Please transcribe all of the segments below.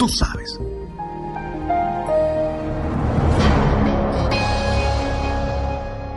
Tú sabes.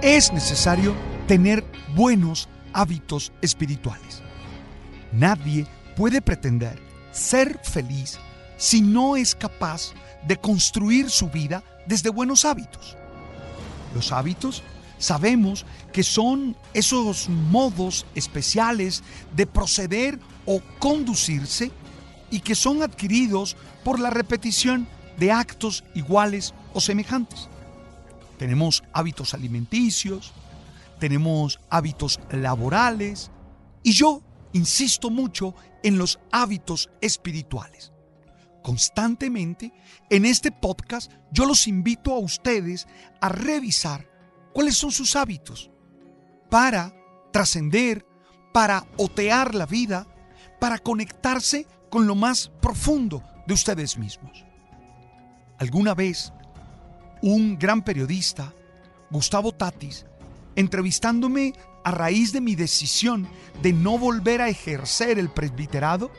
Es necesario tener buenos hábitos espirituales. Nadie puede pretender ser feliz si no es capaz de construir su vida desde buenos hábitos. Los hábitos sabemos que son esos modos especiales de proceder o conducirse y que son adquiridos por la repetición de actos iguales o semejantes. Tenemos hábitos alimenticios, tenemos hábitos laborales y yo insisto mucho en los hábitos espirituales. Constantemente en este podcast yo los invito a ustedes a revisar cuáles son sus hábitos para trascender, para otear la vida, para conectarse con lo más profundo de ustedes mismos. Alguna vez, un gran periodista, Gustavo Tatis, entrevistándome a raíz de mi decisión de no volver a ejercer el presbiterado,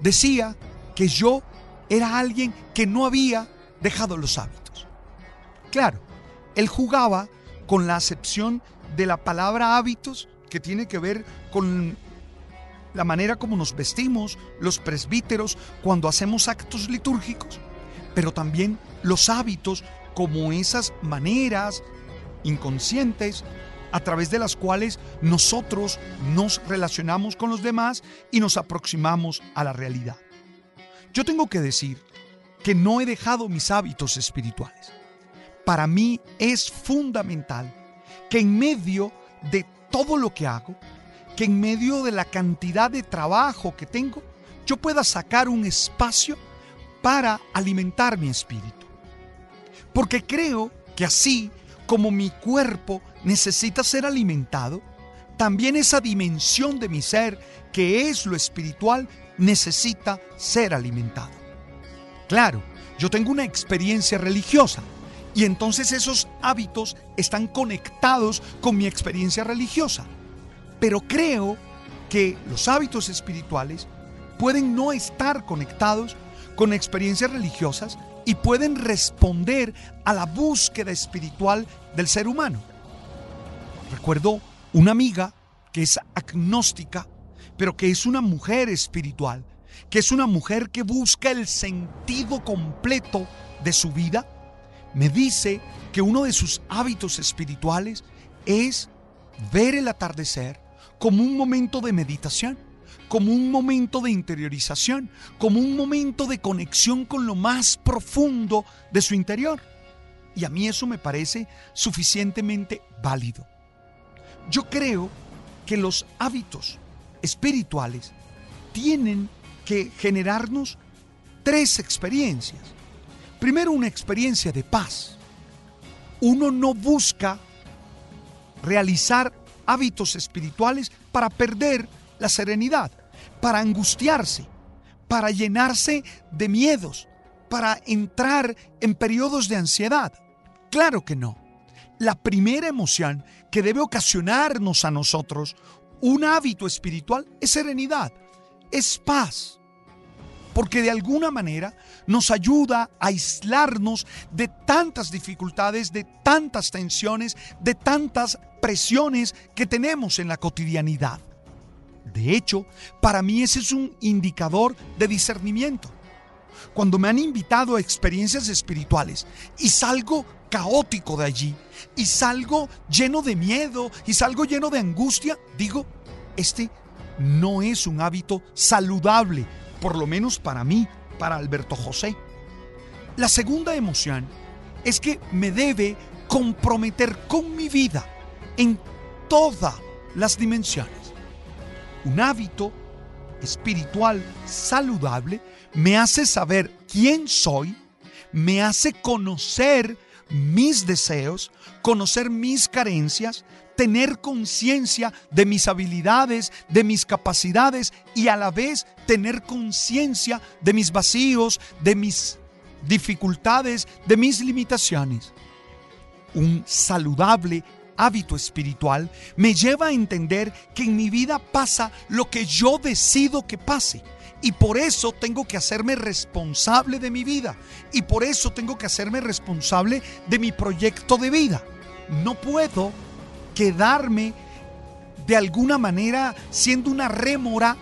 decía que yo era alguien que no había dejado los hábitos. Claro, él jugaba con la acepción de la palabra hábitos que tiene que ver con la manera como nos vestimos, los presbíteros, cuando hacemos actos litúrgicos, pero también los hábitos como esas maneras inconscientes a través de las cuales nosotros nos relacionamos con los demás y nos aproximamos a la realidad. Yo tengo que decir que no he dejado mis hábitos espirituales. Para mí es fundamental que en medio de todo lo que hago, que en medio de la cantidad de trabajo que tengo, yo pueda sacar un espacio para alimentar mi espíritu. Porque creo que así como mi cuerpo necesita ser alimentado, también esa dimensión de mi ser, que es lo espiritual, necesita ser alimentado. Claro, yo tengo una experiencia religiosa y entonces esos hábitos están conectados con mi experiencia religiosa. Pero creo que los hábitos espirituales pueden no estar conectados con experiencias religiosas y pueden responder a la búsqueda espiritual del ser humano. Recuerdo una amiga que es agnóstica, pero que es una mujer espiritual, que es una mujer que busca el sentido completo de su vida. Me dice que uno de sus hábitos espirituales es ver el atardecer como un momento de meditación, como un momento de interiorización, como un momento de conexión con lo más profundo de su interior. Y a mí eso me parece suficientemente válido. Yo creo que los hábitos espirituales tienen que generarnos tres experiencias. Primero, una experiencia de paz. Uno no busca realizar hábitos espirituales para perder la serenidad, para angustiarse, para llenarse de miedos, para entrar en periodos de ansiedad. Claro que no. La primera emoción que debe ocasionarnos a nosotros un hábito espiritual es serenidad, es paz, porque de alguna manera nos ayuda a aislarnos de tantas dificultades, de tantas tensiones, de tantas presiones que tenemos en la cotidianidad. De hecho, para mí ese es un indicador de discernimiento. Cuando me han invitado a experiencias espirituales y salgo caótico de allí, y salgo lleno de miedo, y salgo lleno de angustia, digo, este no es un hábito saludable, por lo menos para mí, para Alberto José. La segunda emoción es que me debe comprometer con mi vida en todas las dimensiones. Un hábito espiritual saludable me hace saber quién soy, me hace conocer mis deseos, conocer mis carencias, tener conciencia de mis habilidades, de mis capacidades y a la vez tener conciencia de mis vacíos, de mis dificultades, de mis limitaciones. Un saludable hábito espiritual me lleva a entender que en mi vida pasa lo que yo decido que pase. Y por eso tengo que hacerme responsable de mi vida. Y por eso tengo que hacerme responsable de mi proyecto de vida. No puedo quedarme de alguna manera siendo una rémora,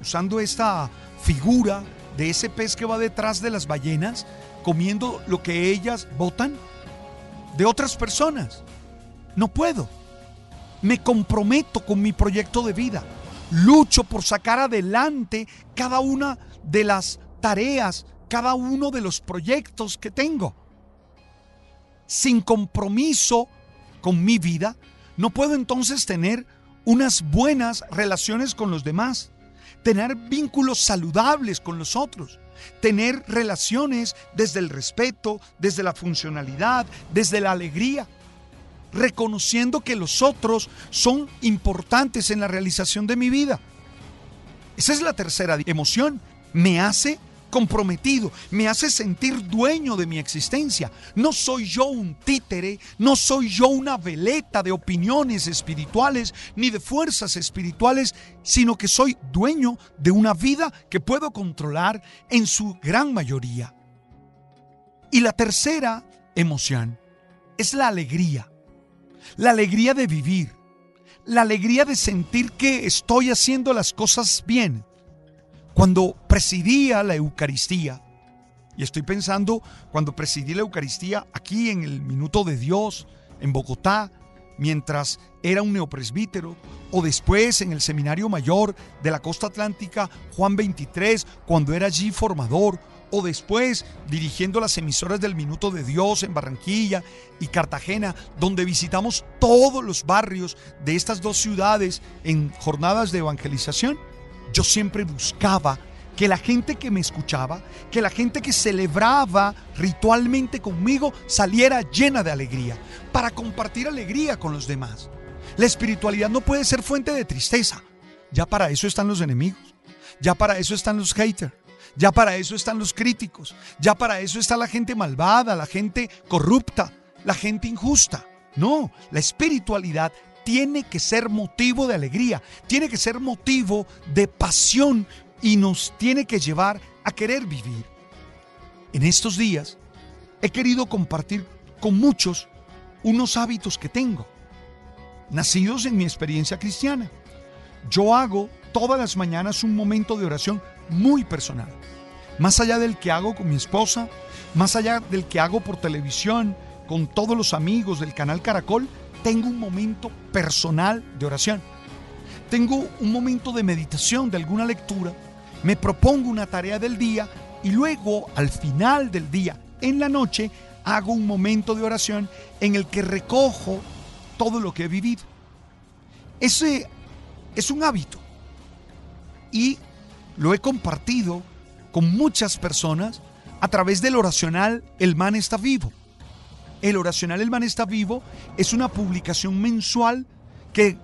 usando esta figura de ese pez que va detrás de las ballenas, comiendo lo que ellas botan de otras personas. No puedo. Me comprometo con mi proyecto de vida. Lucho por sacar adelante cada una de las tareas, cada uno de los proyectos que tengo. Sin compromiso con mi vida, no puedo entonces tener unas buenas relaciones con los demás, tener vínculos saludables con los otros, tener relaciones desde el respeto, desde la funcionalidad, desde la alegría reconociendo que los otros son importantes en la realización de mi vida. Esa es la tercera emoción. Me hace comprometido, me hace sentir dueño de mi existencia. No soy yo un títere, no soy yo una veleta de opiniones espirituales ni de fuerzas espirituales, sino que soy dueño de una vida que puedo controlar en su gran mayoría. Y la tercera emoción es la alegría la alegría de vivir, la alegría de sentir que estoy haciendo las cosas bien. Cuando presidía la Eucaristía, y estoy pensando cuando presidí la Eucaristía aquí en el Minuto de Dios, en Bogotá, mientras era un neopresbítero, o después en el Seminario Mayor de la Costa Atlántica, Juan 23, cuando era allí formador, o después dirigiendo las emisoras del Minuto de Dios en Barranquilla y Cartagena, donde visitamos todos los barrios de estas dos ciudades en jornadas de evangelización, yo siempre buscaba que la gente que me escuchaba, que la gente que celebraba ritualmente conmigo saliera llena de alegría, para compartir alegría con los demás. La espiritualidad no puede ser fuente de tristeza. Ya para eso están los enemigos. Ya para eso están los haters. Ya para eso están los críticos. Ya para eso está la gente malvada, la gente corrupta, la gente injusta. No, la espiritualidad tiene que ser motivo de alegría, tiene que ser motivo de pasión y nos tiene que llevar a querer vivir. En estos días he querido compartir con muchos unos hábitos que tengo, nacidos en mi experiencia cristiana. Yo hago todas las mañanas un momento de oración muy personal. Más allá del que hago con mi esposa, más allá del que hago por televisión, con todos los amigos del canal Caracol, tengo un momento personal de oración. Tengo un momento de meditación, de alguna lectura. Me propongo una tarea del día y luego, al final del día, en la noche, hago un momento de oración en el que recojo todo lo que he vivido. Ese es un hábito. Y lo he compartido con muchas personas a través del oracional El Man está vivo. El oracional El Man está vivo es una publicación mensual que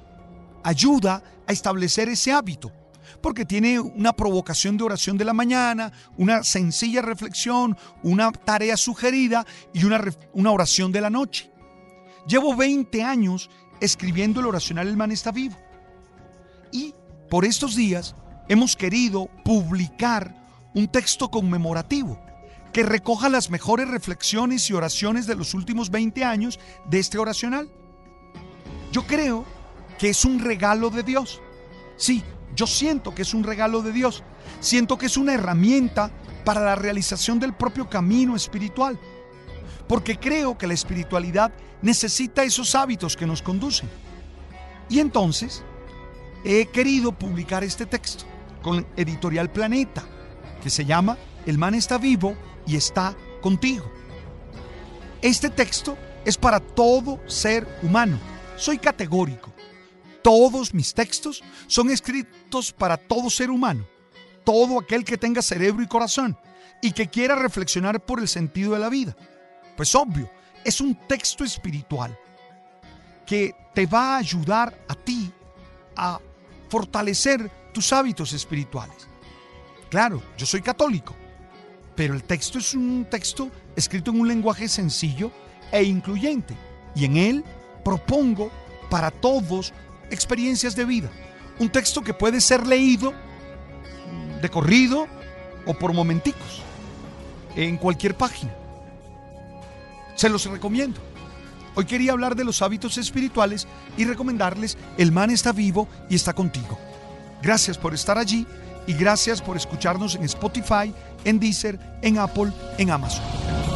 ayuda a establecer ese hábito, porque tiene una provocación de oración de la mañana, una sencilla reflexión, una tarea sugerida y una, una oración de la noche. Llevo 20 años escribiendo el oracional El Man está vivo. Y por estos días hemos querido publicar un texto conmemorativo que recoja las mejores reflexiones y oraciones de los últimos 20 años de este oracional. Yo creo que es un regalo de Dios. Sí, yo siento que es un regalo de Dios. Siento que es una herramienta para la realización del propio camino espiritual. Porque creo que la espiritualidad necesita esos hábitos que nos conducen. Y entonces he querido publicar este texto con Editorial Planeta, que se llama El man está vivo y está contigo. Este texto es para todo ser humano. Soy categórico. Todos mis textos son escritos para todo ser humano, todo aquel que tenga cerebro y corazón. y que quiera reflexionar por el sentido de la vida. Pues obvio, es un texto espiritual que te va a ayudar a ti a fortalecer tus hábitos espirituales. Claro, yo soy católico, pero el texto es un texto escrito en un lenguaje sencillo e incluyente y en él propongo para todos experiencias de vida. Un texto que puede ser leído de corrido o por momenticos en cualquier página. Se los recomiendo. Hoy quería hablar de los hábitos espirituales y recomendarles El man está vivo y está contigo. Gracias por estar allí y gracias por escucharnos en Spotify, en Deezer, en Apple, en Amazon.